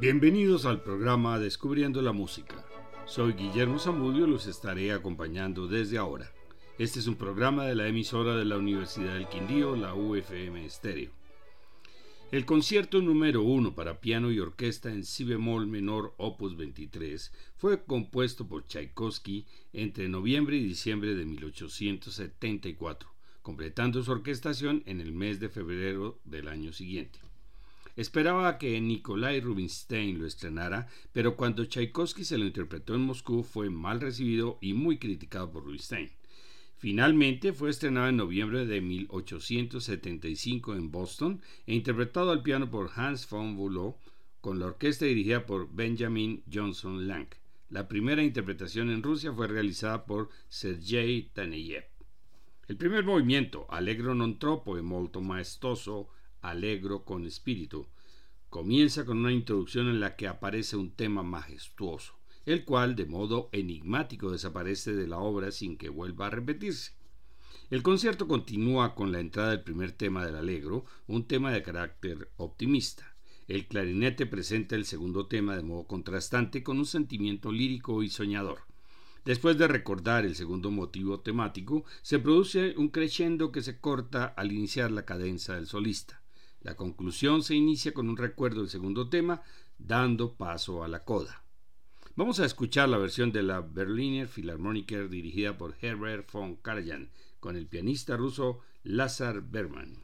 Bienvenidos al programa Descubriendo la Música. Soy Guillermo Zamudio y los estaré acompañando desde ahora. Este es un programa de la emisora de la Universidad del Quindío, la UFM Estéreo. El concierto número 1 para piano y orquesta en si bemol menor opus 23 fue compuesto por Tchaikovsky entre noviembre y diciembre de 1874, completando su orquestación en el mes de febrero del año siguiente. Esperaba que Nikolai Rubinstein lo estrenara, pero cuando Tchaikovsky se lo interpretó en Moscú fue mal recibido y muy criticado por Rubinstein. Finalmente fue estrenado en noviembre de 1875 en Boston e interpretado al piano por Hans von Bülow con la orquesta dirigida por Benjamin Johnson Lang. La primera interpretación en Rusia fue realizada por Sergei Taneyev. El primer movimiento, Allegro non troppo e molto maestoso, alegro con espíritu. Comienza con una introducción en la que aparece un tema majestuoso, el cual de modo enigmático desaparece de la obra sin que vuelva a repetirse. El concierto continúa con la entrada del primer tema del Allegro, un tema de carácter optimista. El clarinete presenta el segundo tema de modo contrastante con un sentimiento lírico y soñador. Después de recordar el segundo motivo temático, se produce un crescendo que se corta al iniciar la cadenza del solista. La conclusión se inicia con un recuerdo del segundo tema, dando paso a la coda. Vamos a escuchar la versión de la Berliner Philharmoniker dirigida por Herbert von Karajan con el pianista ruso Lazar Berman.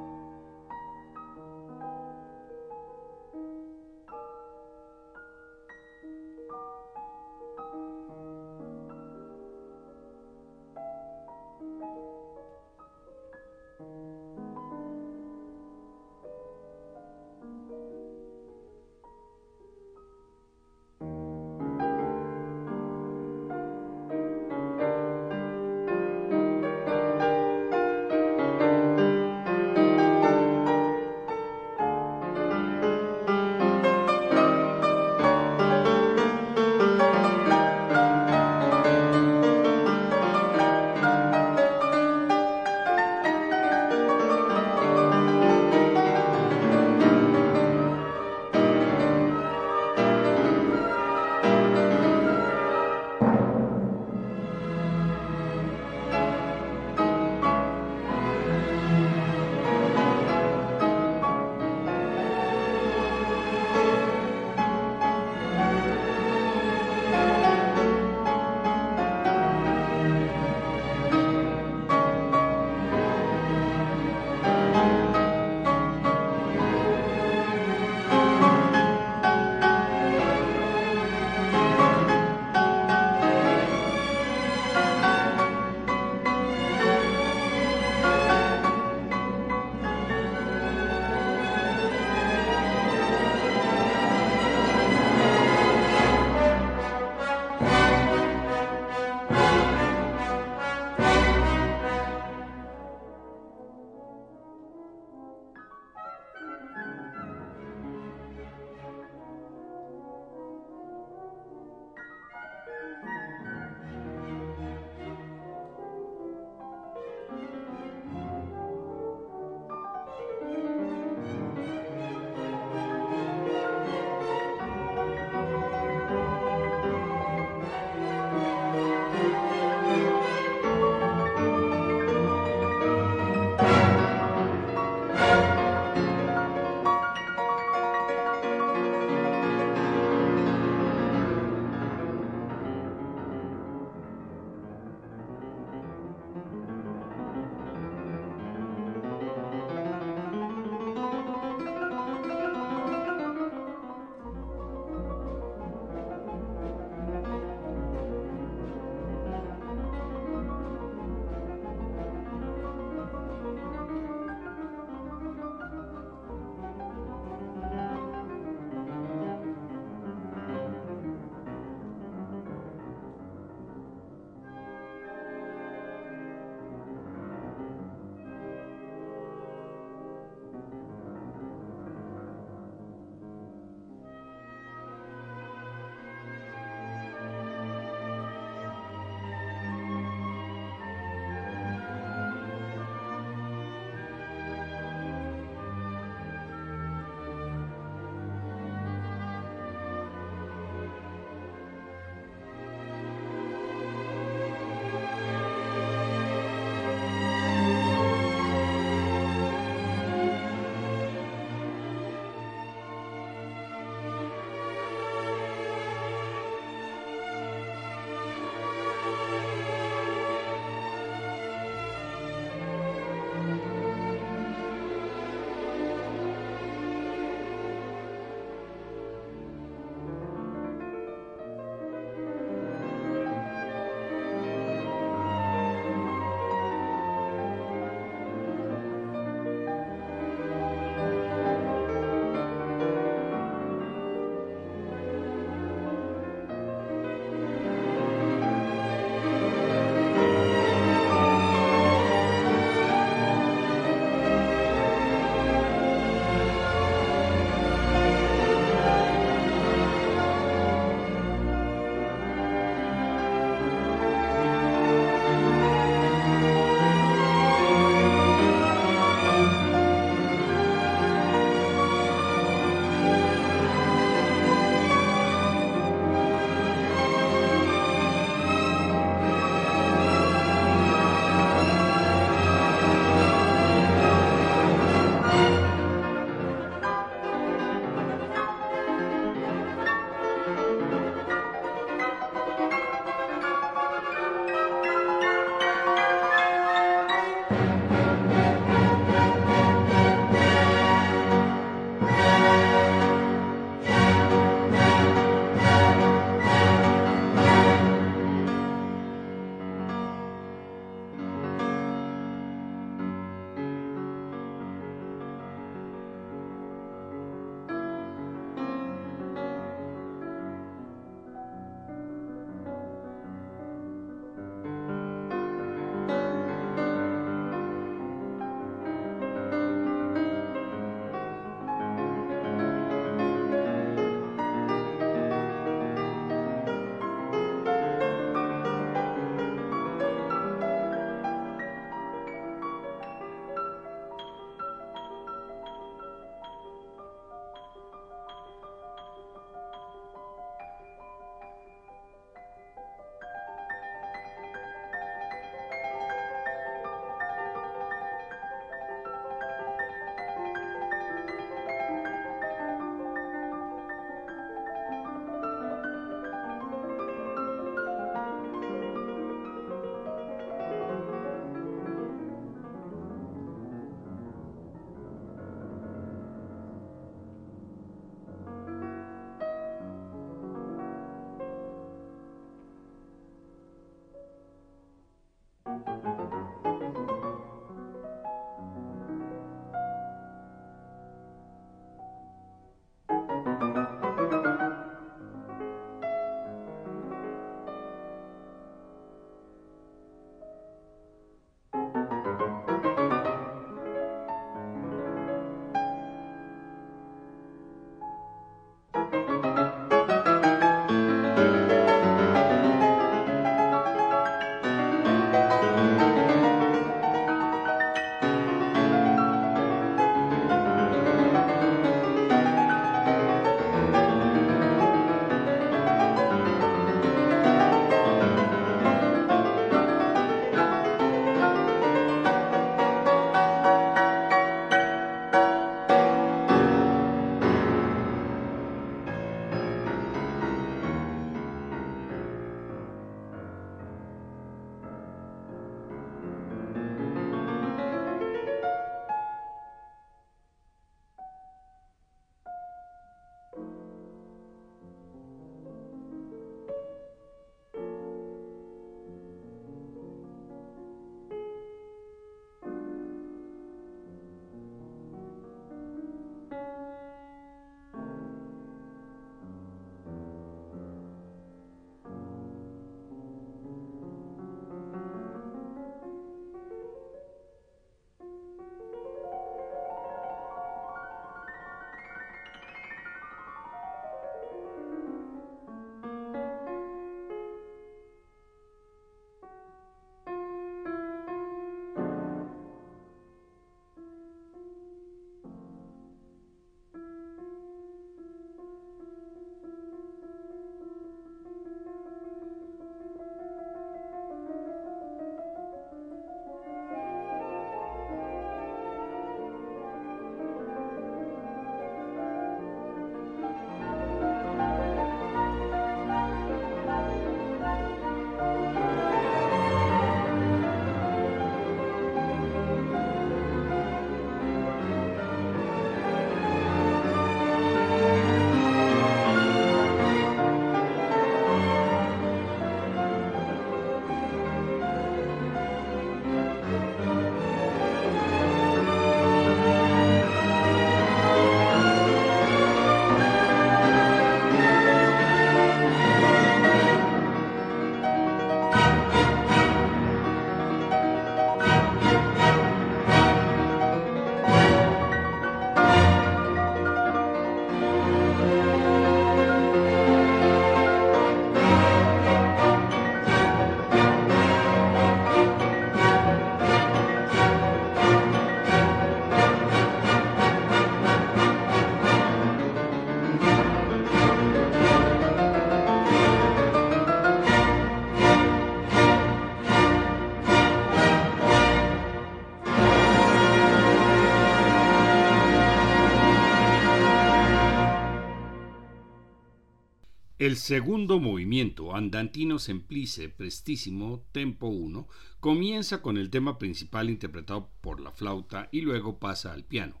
El segundo movimiento, Andantino Semplice Prestísimo, Tempo 1, comienza con el tema principal interpretado por la flauta y luego pasa al piano.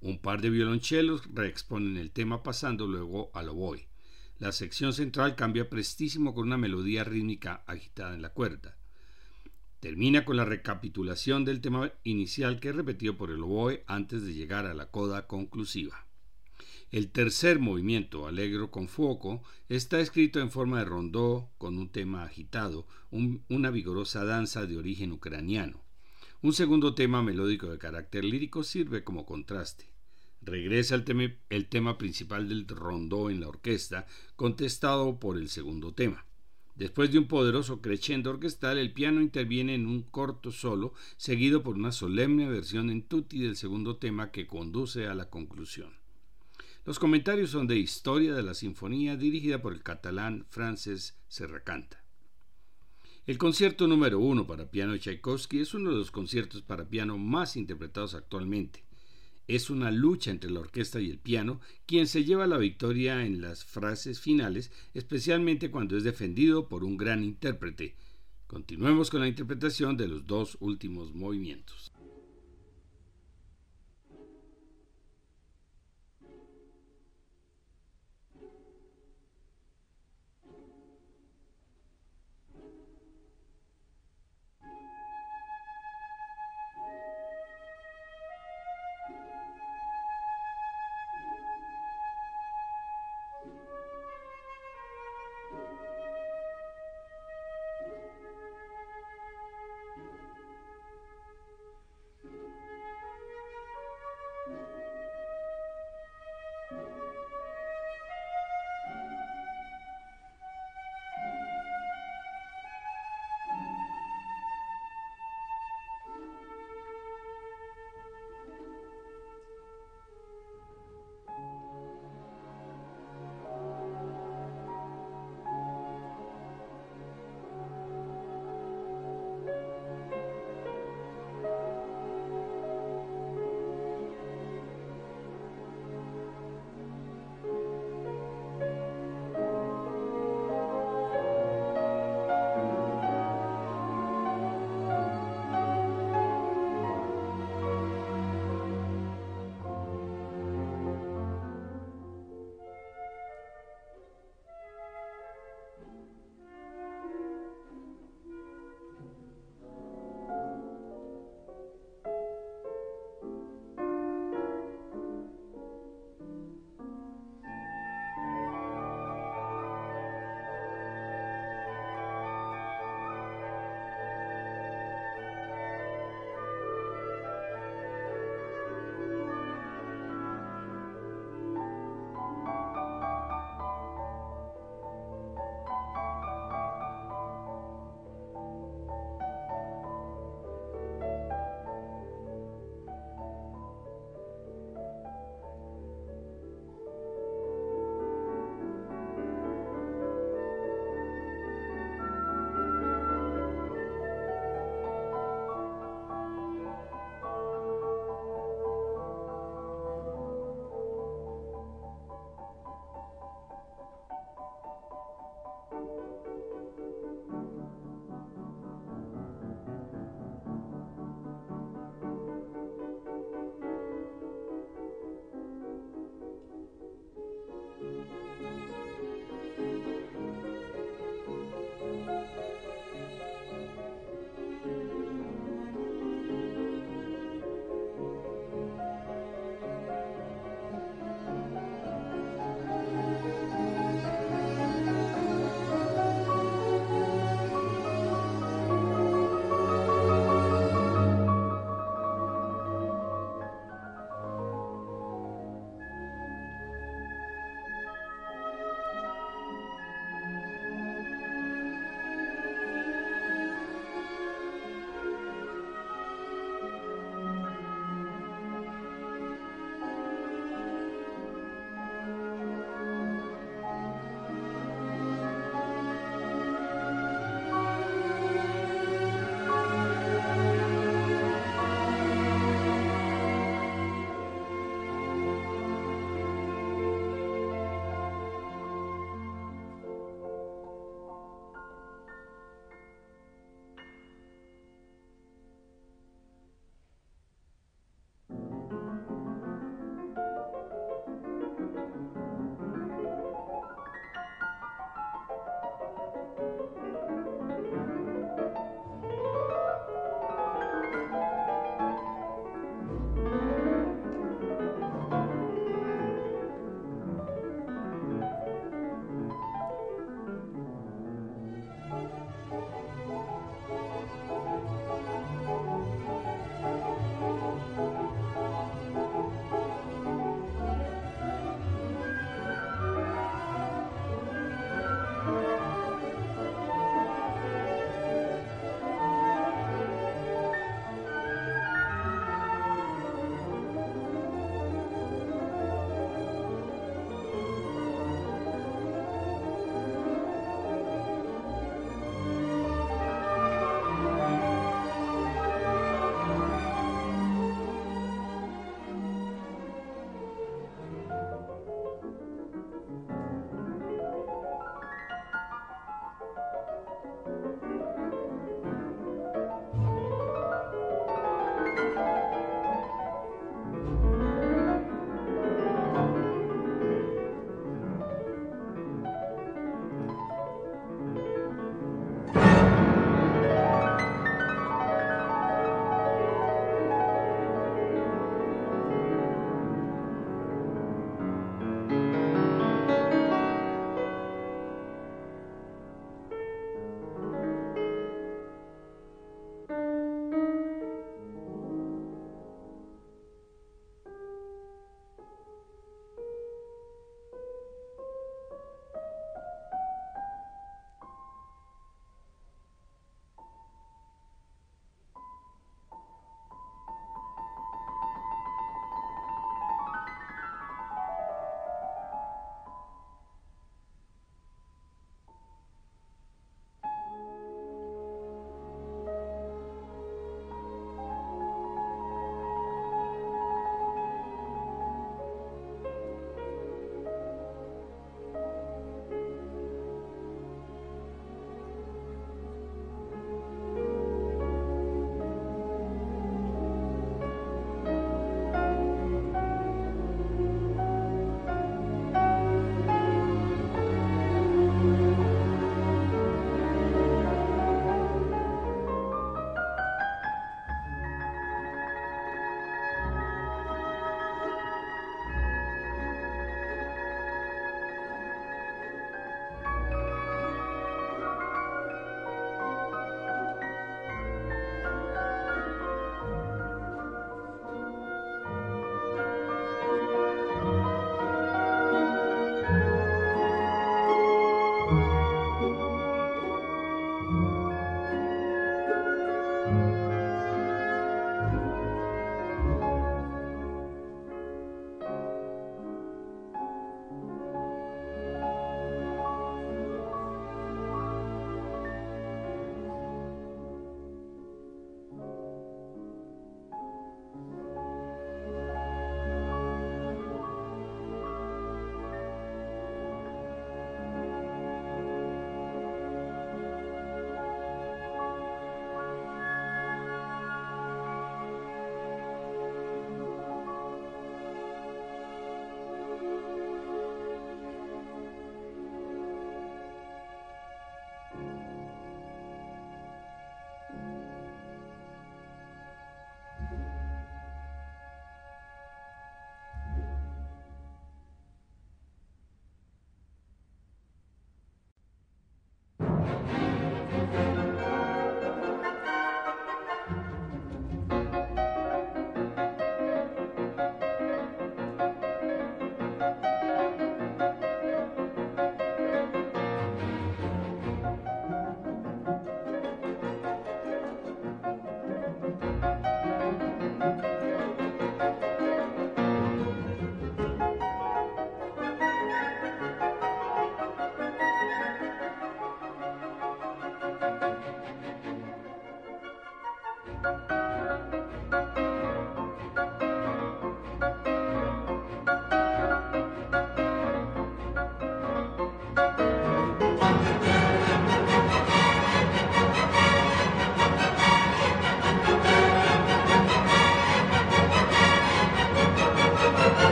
Un par de violonchelos reexponen el tema pasando luego al oboe. La sección central cambia prestísimo con una melodía rítmica agitada en la cuerda. Termina con la recapitulación del tema inicial que es repetido por el oboe antes de llegar a la coda conclusiva. El tercer movimiento, Alegro con Fuoco, está escrito en forma de rondó, con un tema agitado, una vigorosa danza de origen ucraniano. Un segundo tema melódico de carácter lírico sirve como contraste. Regresa el el tema principal del rondó en la orquesta, contestado por el segundo tema. Después de un poderoso crescendo orquestal, el piano interviene en un corto solo, seguido por una solemne versión en tutti del segundo tema que conduce a la conclusión. Los comentarios son de Historia de la Sinfonía dirigida por el catalán Frances Serracanta. El concierto número uno para piano de Tchaikovsky es uno de los conciertos para piano más interpretados actualmente. Es una lucha entre la orquesta y el piano, quien se lleva la victoria en las frases finales, especialmente cuando es defendido por un gran intérprete. Continuemos con la interpretación de los dos últimos movimientos.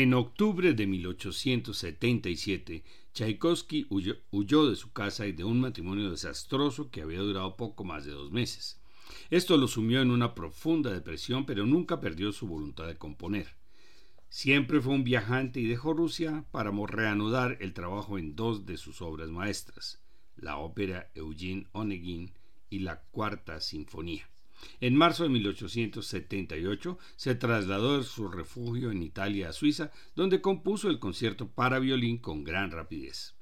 En octubre de 1877, Tchaikovsky huyó, huyó, de su casa y de un matrimonio desastroso que había durado poco más de dos meses. Esto lo sumió en una profunda depresión, pero nunca perdió su voluntad de componer. Siempre fue un viajante y dejó Rusia para reanudar el trabajo en dos de sus obras maestras, la ópera Eugene Onegin y la Cuarta Sinfonía. En marzo de 1878 se trasladó de su refugio en Italia a Suiza, donde compuso el concierto para violín con gran rapidez.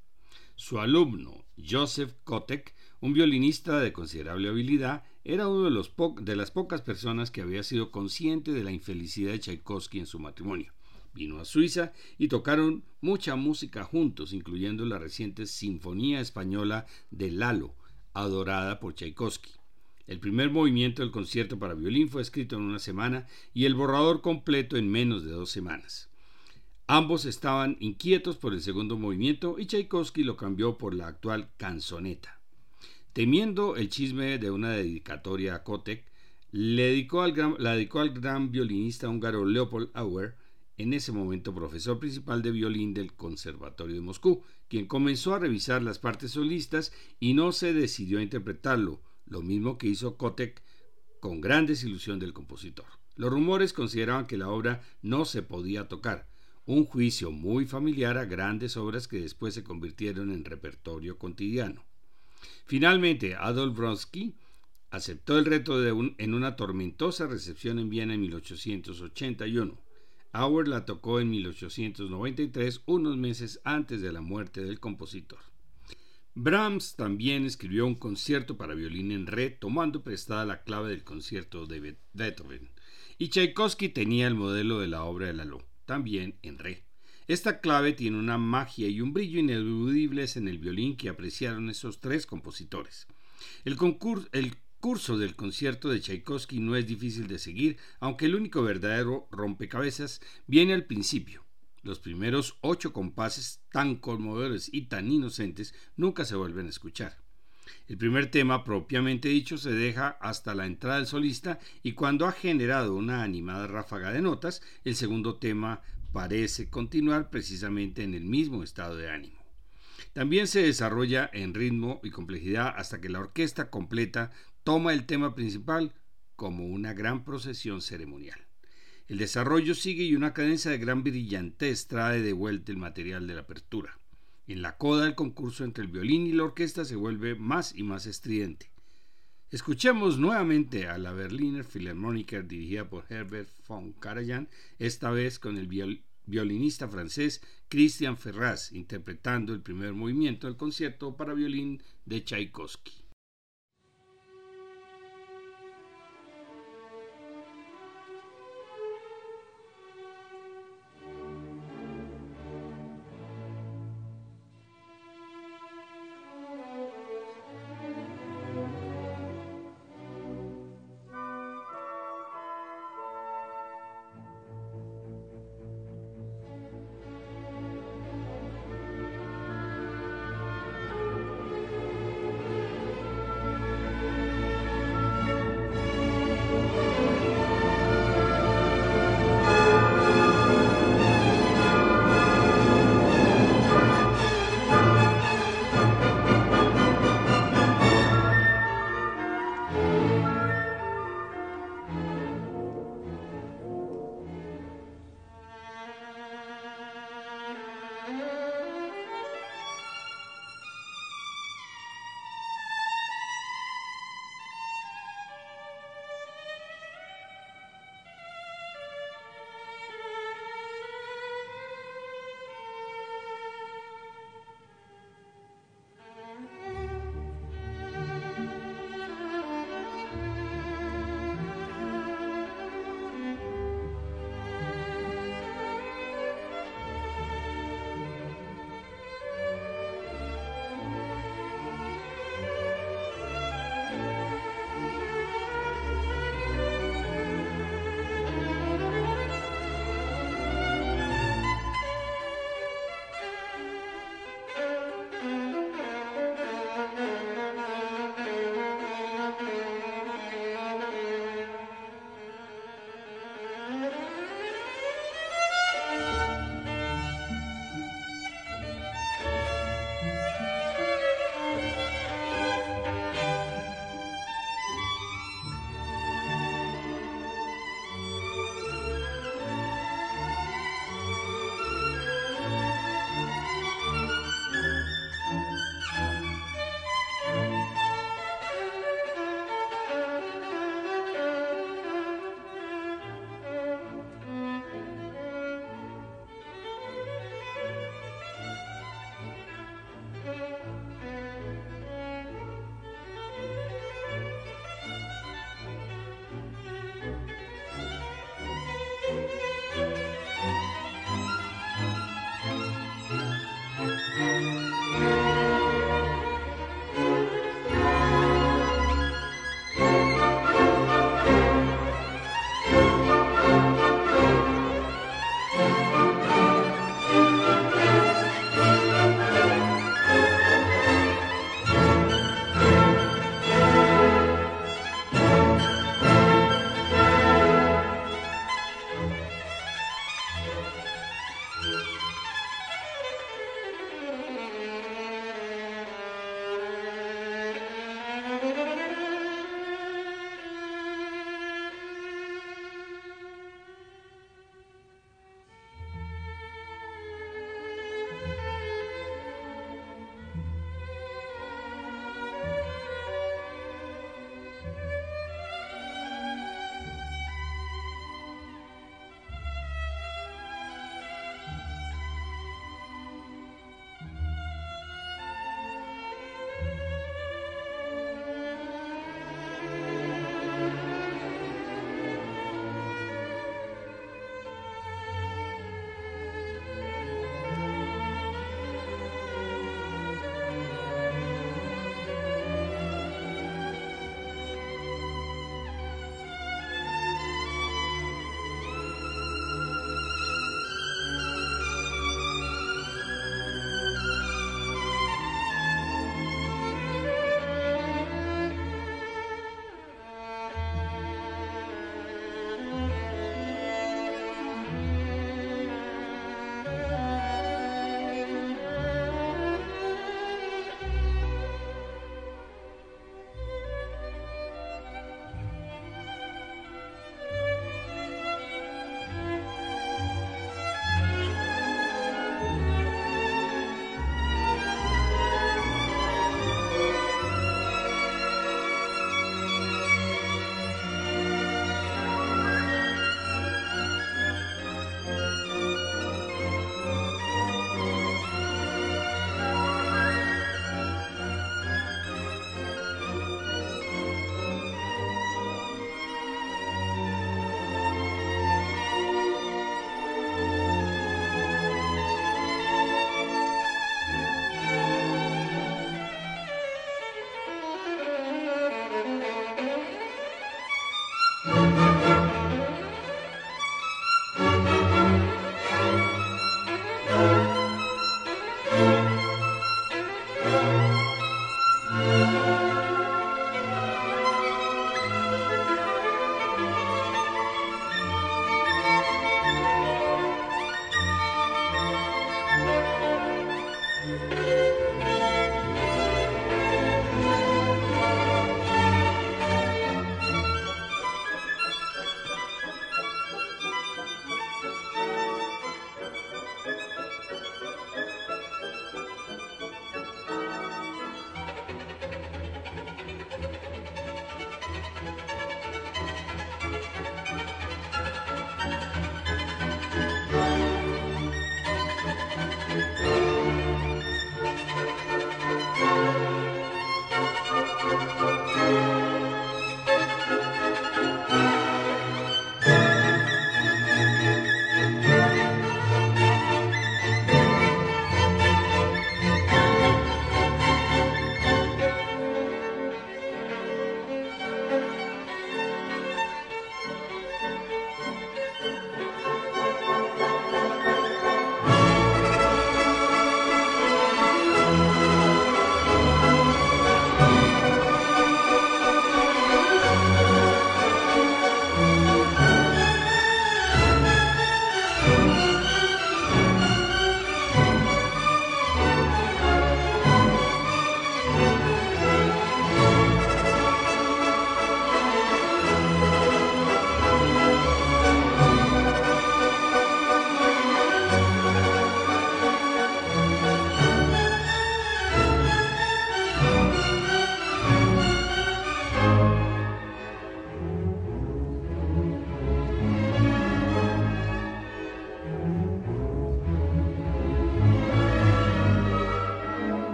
Su alumno, Joseph Kotek, un violinista de considerable habilidad, era uno de, de las pocas personas que había sido consciente de la infelicidad de Tchaikovsky en su matrimonio. Vino a Suiza y tocaron mucha música juntos, incluyendo la reciente Sinfonía Española de Lalo, adorada por Tchaikovsky. El primer movimiento del concierto para violín fue escrito en una semana y el borrador completo en menos de dos semanas. Ambos estaban inquietos por el segundo movimiento y Tchaikovsky lo cambió por la actual canzoneta. Temiendo el chisme de una dedicatoria a Kotek, le la dedicó al gran violinista húngaro Leopold Auer, en ese momento profesor principal de violín del Conservatorio de Moscú, quien comenzó a revisar las partes solistas y no se decidió a interpretarlo, lo mismo que hizo Kotek con gran desilusión del compositor. Los rumores consideraban que la obra no se podía tocar, un juicio muy familiar a grandes obras que después se convirtieron en repertorio cotidiano. Finalmente, Adolf Bronsky aceptó el reto de en una tormentosa recepción en Viena en 1881. Auer la tocó en 1893, unos meses antes de la muerte del compositor. Brahms también escribió un concierto para violín en re, tomando prestada la clave del concierto de Beethoven. Y Tchaikovsky tenía el modelo de la obra de Lalo, también en re. Esta clave tiene una magia y un brillo ineludibles en el violín que apreciaron esos tres compositores. El, el curso del concierto de Tchaikovsky no es difícil de seguir, aunque el único verdadero rompecabezas viene al principio. Los primeros ocho compases tan conmovedores y tan inocentes nunca se vuelven a escuchar. El primer tema propiamente dicho se deja hasta la entrada del solista y cuando ha generado una animada ráfaga de notas, el segundo tema parece continuar precisamente en el mismo estado de ánimo. También se desarrolla en ritmo y complejidad hasta que la orquesta completa toma el tema principal como una gran procesión ceremonial. El desarrollo sigue y una cadencia de gran brillantez trae de vuelta el material de la apertura. En la coda del concurso entre el violín y la orquesta se vuelve más y más estridente. Escuchemos nuevamente a la Berliner Philharmoniker dirigida por Herbert von Karajan, esta vez con el violinista francés Christian Ferraz interpretando el primer movimiento del concierto para violín de Tchaikovsky.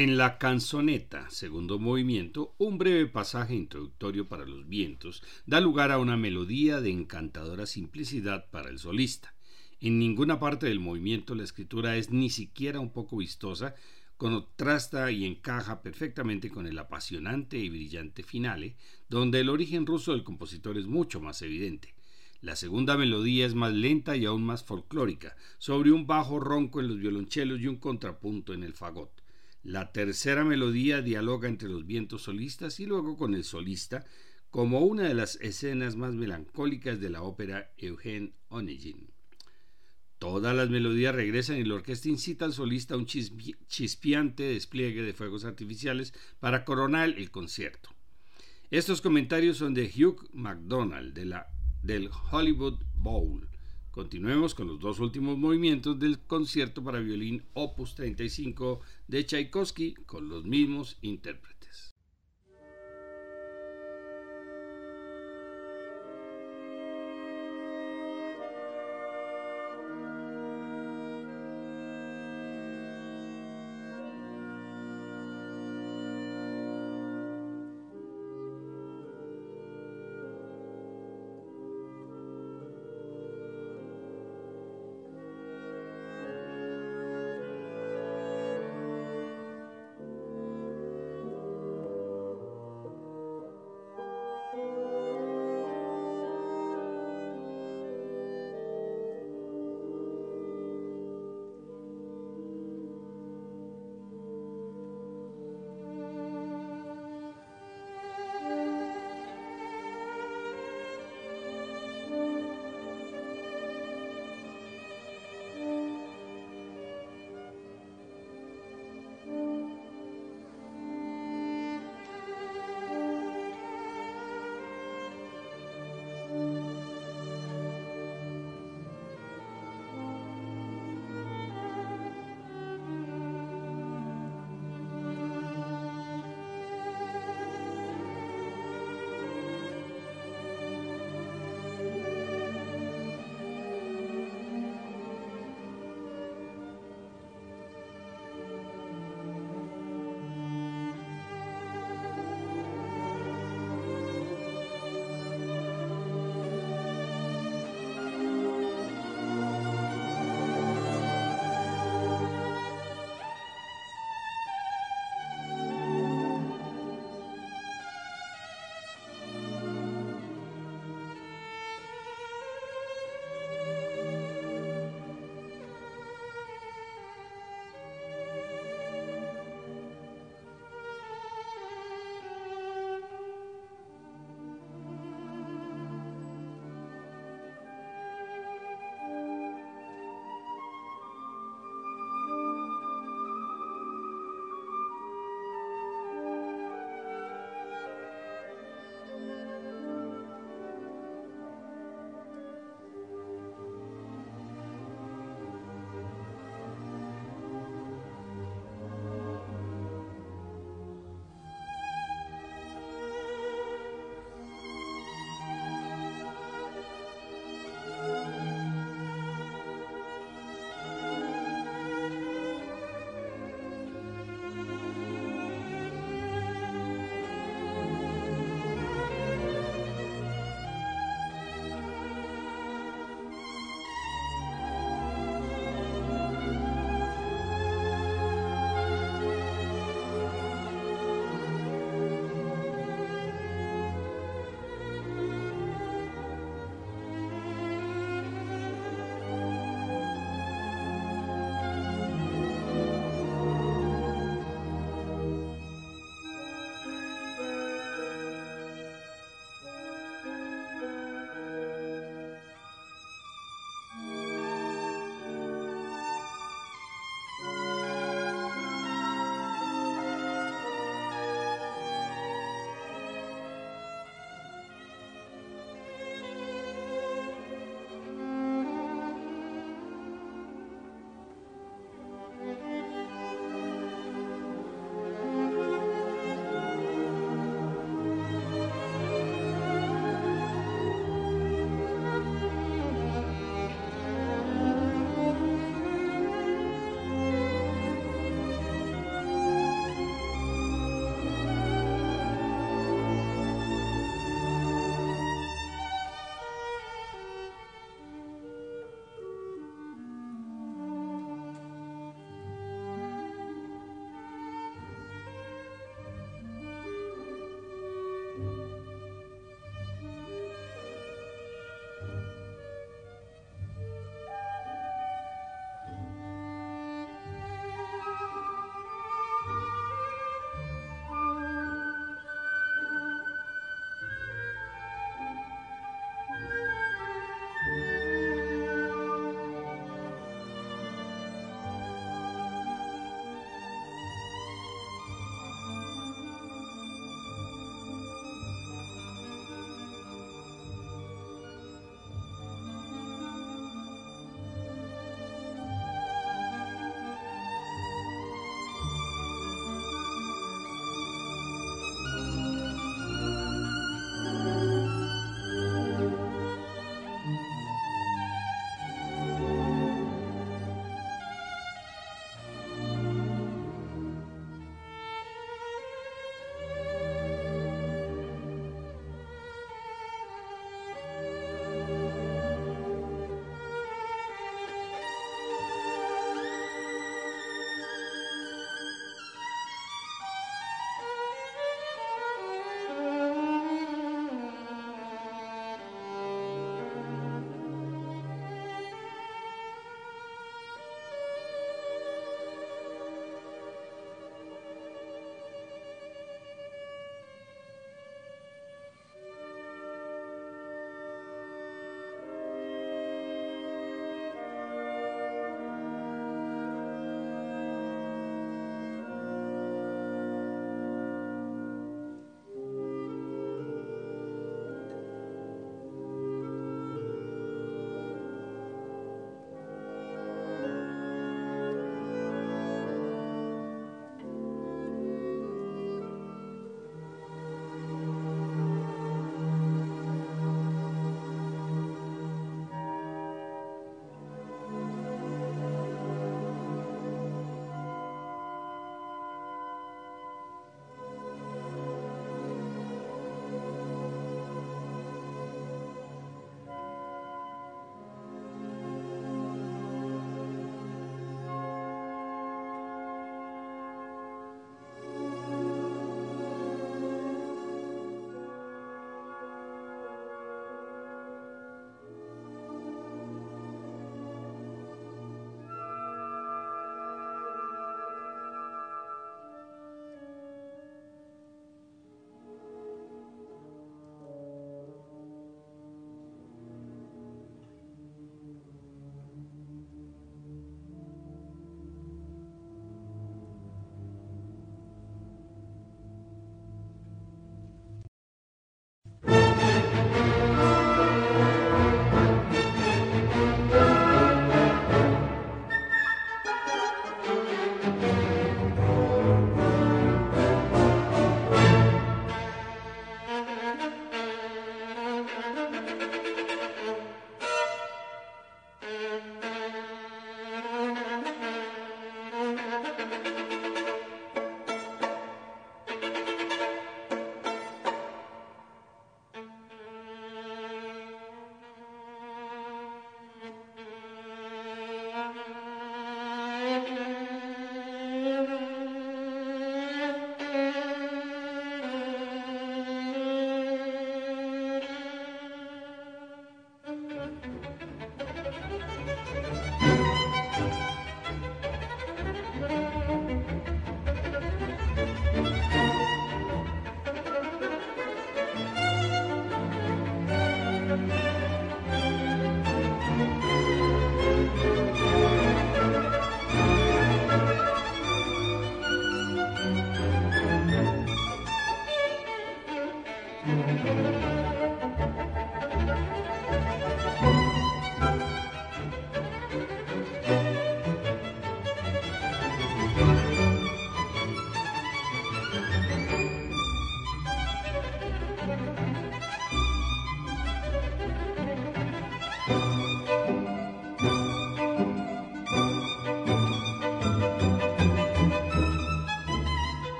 En la canzoneta, segundo movimiento, un breve pasaje introductorio para los vientos da lugar a una melodía de encantadora simplicidad para el solista. En ninguna parte del movimiento la escritura es ni siquiera un poco vistosa, contrasta y encaja perfectamente con el apasionante y brillante finale, donde el origen ruso del compositor es mucho más evidente. La segunda melodía es más lenta y aún más folclórica, sobre un bajo ronco en los violonchelos y un contrapunto en el fagot. La tercera melodía dialoga entre los vientos solistas y luego con el solista, como una de las escenas más melancólicas de la ópera Eugen Onegin. Todas las melodías regresan y la orquesta incita al solista a un chispeante despliegue de fuegos artificiales para coronar el concierto. Estos comentarios son de Hugh MacDonald de la, del Hollywood Bowl. Continuemos con los dos últimos movimientos del concierto para violín Opus 35 de Tchaikovsky con los mismos intérpretes.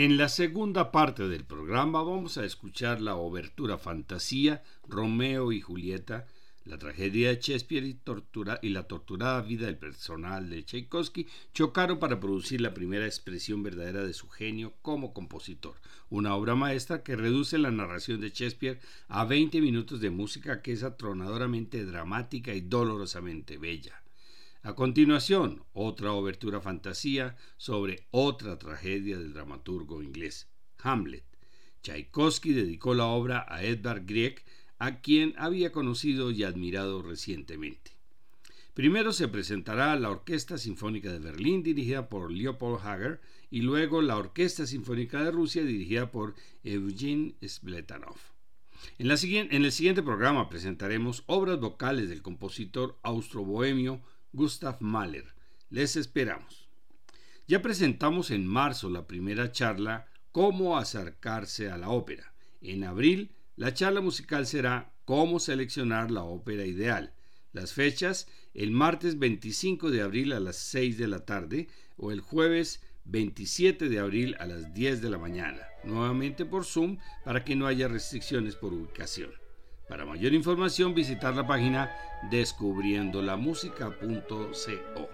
En la segunda parte del programa vamos a escuchar la obertura Fantasía, Romeo y Julieta, la tragedia de Shakespeare y, la torturada vida del personal de Tchaikovsky chocaron para producir la primera expresión verdadera de su genio como compositor, una obra maestra que reduce la narración de Shakespeare a 20 minutos de música que es atronadoramente dramática y dolorosamente bella. A continuación, otra obertura fantasía sobre otra tragedia del dramaturgo inglés, Hamlet. Tchaikovsky dedicó la obra a Edvard Grieg, a quien había conocido y admirado recientemente. Primero se presentará la Orquesta Sinfónica de Berlín dirigida por Leopold Hager y luego la Orquesta Sinfónica de Rusia dirigida por Eugene Spletanov. En, en el siguiente programa presentaremos obras vocales del compositor austro-bohemio Gustav Mahler. Les esperamos. Ya presentamos en marzo la primera charla Cómo acercarse a la ópera. En abril, la charla musical será Cómo seleccionar la ópera ideal. Las fechas, el martes 25 de abril a las 6 de la tarde o el jueves 27 de abril a las 10 de la mañana, nuevamente por Zoom para que no haya restricciones por ubicación. Para mayor información visitar la página descubriendolamusica.co.